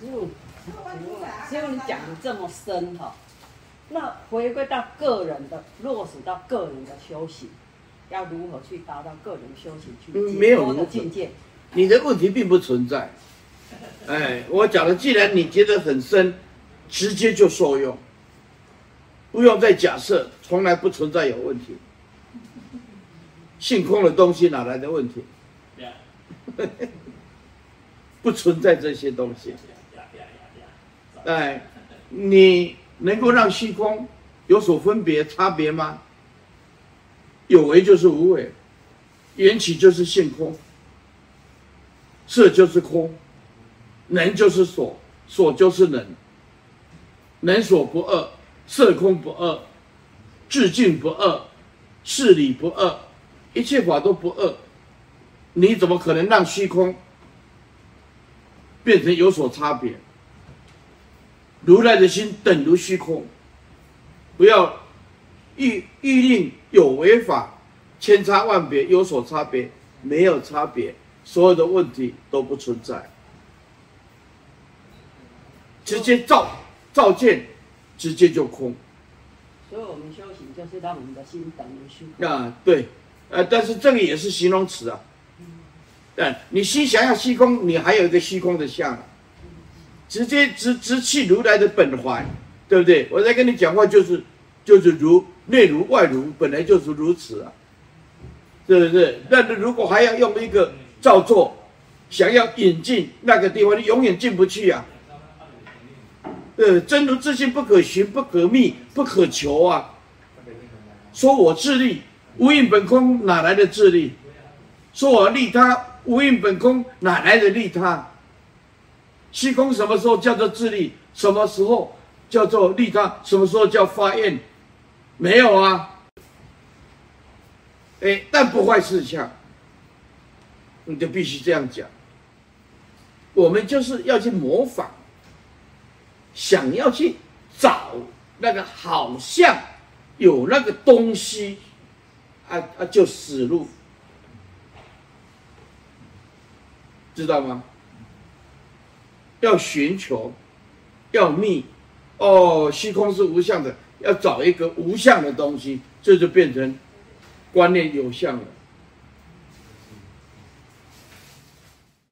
师父，师父你讲的这么深哈，那回归到个人的落实到个人的修行，要如何去达到个人修行去解脱的境界？你的问题并不存在。哎，我讲了，既然你觉得很深，直接就受用，不用再假设，从来不存在有问题。性空的东西哪来的问题？不存在这些东西。哎，你能够让虚空有所分别、差别吗？有为就是无为，缘起就是性空，色就是空。能就是所，所就是能，能所不二，色空不二，智境不二，事理不二，一切法都不二，你怎么可能让虚空变成有所差别？如来的心等如虚空，不要欲欲令有违法千差万别有所差别，没有差别，所有的问题都不存在。直接照照见，直接就空。所以我们修行就是让我们的心等于虚空。啊，对，呃，但是这个也是形容词啊。你心想要虚空，你还有一个虚空的相，直接直直气如来的本怀，对不对？我在跟你讲话就是就是如内如外如，本来就是如此啊，对不对？但是如果还要用一个造作，想要引进那个地方，你永远进不去啊。呃，真如自性不可寻、不可觅、不可求啊！说我自利，无蕴本空，哪来的自利？说我利他，无蕴本空，哪来的利他？虚空什么时候叫做自利？什么时候叫做利他？什么时候叫发愿？没有啊！哎，但不坏事相，你就必须这样讲。我们就是要去模仿。想要去找那个好像有那个东西，啊啊，就死路，知道吗？要寻求，要觅，哦，虚空是无相的，要找一个无相的东西，这就变成观念有相了。